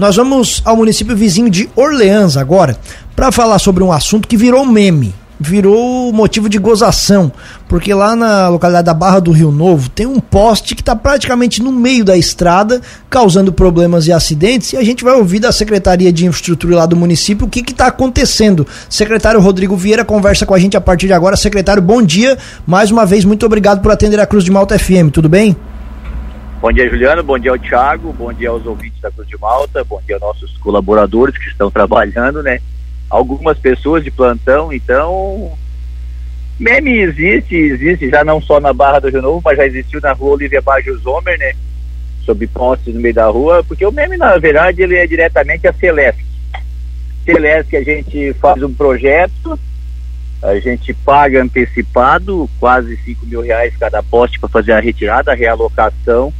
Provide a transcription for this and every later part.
Nós vamos ao município vizinho de Orleans agora para falar sobre um assunto que virou meme virou motivo de gozação, porque lá na localidade da Barra do Rio Novo tem um poste que está praticamente no meio da estrada, causando problemas e acidentes, e a gente vai ouvir da Secretaria de Infraestrutura lá do município o que está acontecendo. Secretário Rodrigo Vieira conversa com a gente a partir de agora. Secretário, bom dia. Mais uma vez, muito obrigado por atender a Cruz de Malta FM. Tudo bem? Bom dia, Juliano. Bom dia ao Thiago. Bom dia aos ouvintes da Cruz de Malta. Bom dia aos nossos colaboradores que estão trabalhando, né? algumas pessoas de plantão, então meme existe, existe já não só na Barra do Rio Novo, mas já existiu na rua Olivia Baggio Zomer, né? Sob postes no meio da rua, porque o meme, na verdade, ele é diretamente a Celeste. Celeste a gente faz um projeto, a gente paga antecipado, quase 5 mil reais cada poste para fazer a retirada, a realocação,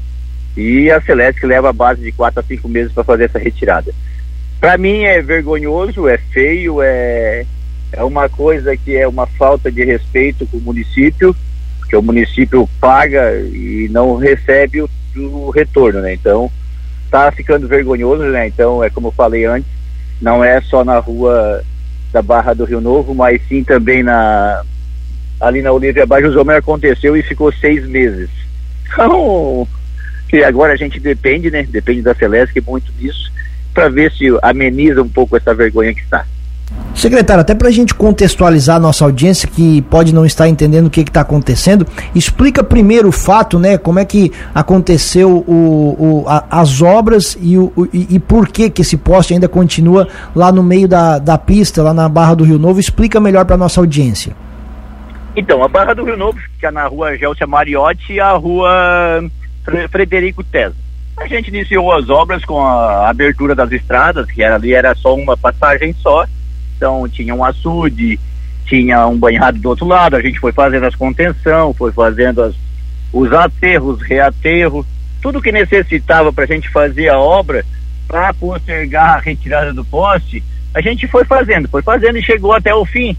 e a Celeste leva a base de 4 a 5 meses para fazer essa retirada. Para mim é vergonhoso, é feio, é, é uma coisa que é uma falta de respeito com o município, porque o município paga e não recebe o, o retorno, né? Então está ficando vergonhoso, né? Então é como eu falei antes, não é só na rua da Barra do Rio Novo, mas sim também na ali na Olívia Baixo Zomer aconteceu e ficou seis meses. Então, que agora a gente depende, né? Depende da Celeste muito disso para ver se ameniza um pouco essa vergonha que está. Secretário, até para a gente contextualizar a nossa audiência que pode não estar entendendo o que está acontecendo, explica primeiro o fato, né? Como é que aconteceu o, o a, as obras e, o, e, e, por que que esse poste ainda continua lá no meio da, da pista, lá na Barra do Rio Novo. Explica melhor para nossa audiência. Então, a Barra do Rio Novo fica na rua Gelsia Mariotti e a rua Frederico Tesa. A gente iniciou as obras com a abertura das estradas, que era, ali era só uma passagem só. Então tinha um açude, tinha um banhado do outro lado, a gente foi fazendo as contenção, foi fazendo as, os aterros, reaterros, tudo que necessitava para a gente fazer a obra, para postergar a retirada do poste, a gente foi fazendo, foi fazendo e chegou até o fim.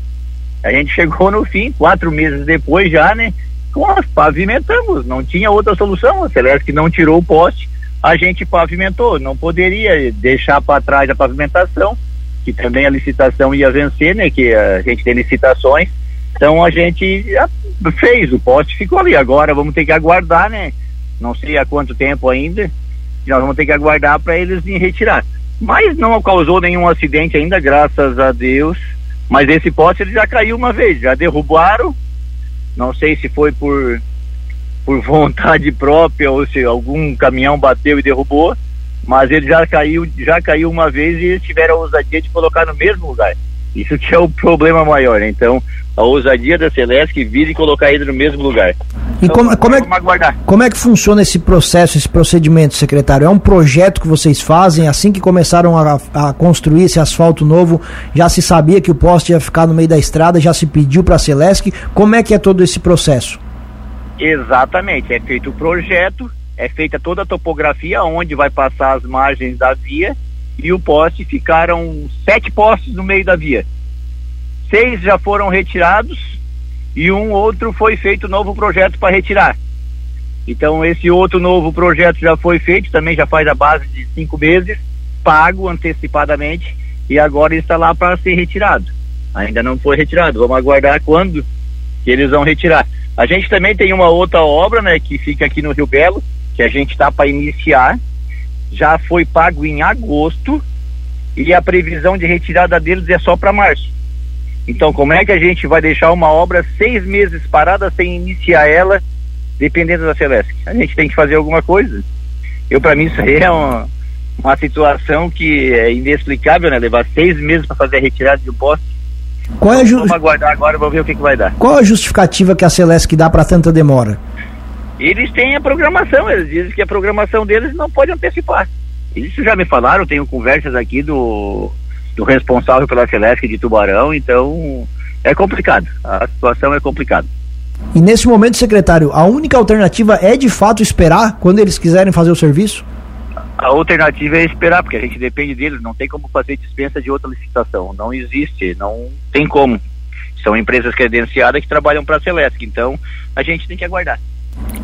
A gente chegou no fim, quatro meses depois já, né? Nós pavimentamos, não tinha outra solução. A Celeste não tirou o poste, a gente pavimentou. Não poderia deixar para trás a pavimentação, que também a licitação ia vencer, né? Que a gente tem licitações. Então a gente fez, o poste ficou ali. Agora vamos ter que aguardar, né? Não sei há quanto tempo ainda. Nós vamos ter que aguardar para eles vir retirar. Mas não causou nenhum acidente ainda, graças a Deus. Mas esse poste ele já caiu uma vez, já derrubaram. Não sei se foi por por vontade própria ou se algum caminhão bateu e derrubou, mas ele já caiu, já caiu uma vez e eles tiveram a ousadia de colocar no mesmo lugar. Isso que é o problema maior? Então, a ousadia da Celeste que e colocar ele no mesmo lugar. E então, como, como, é, como é que funciona esse processo, esse procedimento, secretário? É um projeto que vocês fazem, assim que começaram a, a construir esse asfalto novo, já se sabia que o poste ia ficar no meio da estrada, já se pediu para a Celeste. Como é que é todo esse processo? Exatamente, é feito o projeto, é feita toda a topografia onde vai passar as margens da via e o poste ficaram sete postes no meio da via. Seis já foram retirados e um outro foi feito novo projeto para retirar. Então esse outro novo projeto já foi feito, também já faz a base de cinco meses, pago antecipadamente e agora está lá para ser retirado. Ainda não foi retirado, vamos aguardar quando que eles vão retirar. A gente também tem uma outra obra, né, que fica aqui no Rio Belo, que a gente está para iniciar. Já foi pago em agosto e a previsão de retirada deles é só para março. Então, como é que a gente vai deixar uma obra seis meses parada sem iniciar ela, dependendo da Celeste? A gente tem que fazer alguma coisa. Eu, para mim, isso aí é uma, uma situação que é inexplicável, né? Levar seis meses para fazer a retirada de um poste qual é a ju... Vamos aguardar agora, vamos ver o que, que vai dar. Qual a justificativa que a Celeste dá para tanta demora? Eles têm a programação, eles dizem que a programação deles não pode antecipar. Isso já me falaram, tenho conversas aqui do, do responsável pela Celeste de Tubarão, então é complicado. A situação é complicada. E nesse momento, secretário, a única alternativa é de fato esperar quando eles quiserem fazer o serviço? A alternativa é esperar, porque a gente depende deles, não tem como fazer dispensa de outra licitação, não existe, não tem como. São empresas credenciadas que trabalham para a Celesc, então a gente tem que aguardar.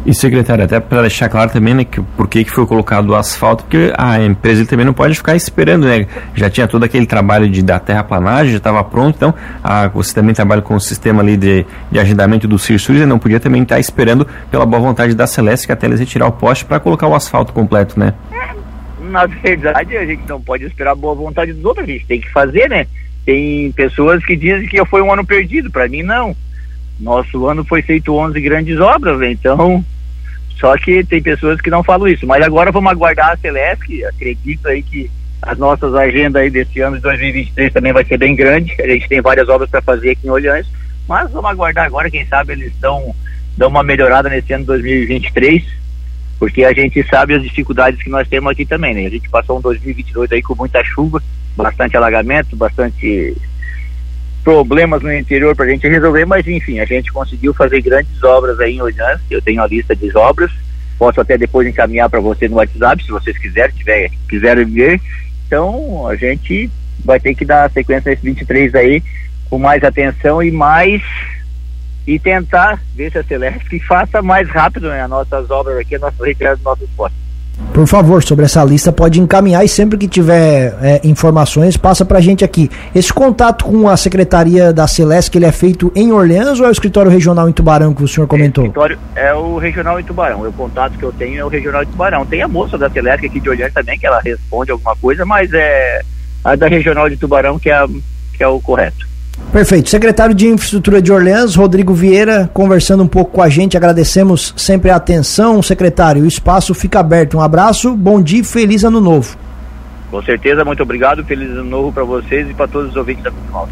E secretário, até para deixar claro também, né, que por que, foi colocado o asfalto, porque a empresa também não pode ficar esperando, né? Já tinha todo aquele trabalho de da terraplanagem, já estava pronto, então a, você também trabalha com o sistema ali de, de agendamento do Cirsus, não podia também estar tá esperando pela boa vontade da Celeste que até eles retirar o poste para colocar o asfalto completo, né? Na verdade, a gente não pode esperar a boa vontade dos outros, a gente tem que fazer, né? Tem pessoas que dizem que foi um ano perdido, para mim não. Nosso ano foi feito 11 grandes obras, né? então só que tem pessoas que não falam isso. Mas agora vamos aguardar a Celeste, acredito aí que as nossas agendas aí desse ano de 2023 também vai ser bem grande. A gente tem várias obras para fazer aqui em Olhães, mas vamos aguardar agora, quem sabe eles dão, dão uma melhorada nesse ano de 2023, porque a gente sabe as dificuldades que nós temos aqui também, né? A gente passou um 2022 aí com muita chuva, bastante alagamento, bastante problemas no interior para a gente resolver, mas enfim, a gente conseguiu fazer grandes obras aí em Olhãs, eu tenho a lista de obras, posso até depois encaminhar para você no WhatsApp, se vocês quiserem, tiver, quiserem ver. Então, a gente vai ter que dar sequência nesse 23 aí com mais atenção e mais e tentar ver se a Celeste faça mais rápido né, as nossas obras aqui, a nossa retirada dos nossos postos. Por favor, sobre essa lista pode encaminhar e sempre que tiver é, informações, passa pra gente aqui. Esse contato com a Secretaria da Celeste, ele é feito em Orleans ou é o escritório regional em Tubarão que o senhor comentou? O escritório é o regional em Tubarão. O contato que eu tenho é o regional em Tubarão. Tem a moça da Celeste aqui de Orleans também, que ela responde alguma coisa, mas é a da regional de Tubarão que é, a, que é o correto. Perfeito. Secretário de Infraestrutura de Orleans, Rodrigo Vieira, conversando um pouco com a gente. Agradecemos sempre a atenção, secretário. O espaço fica aberto. Um abraço, bom dia e feliz ano novo. Com certeza, muito obrigado. Feliz ano novo para vocês e para todos os ouvintes da Cultura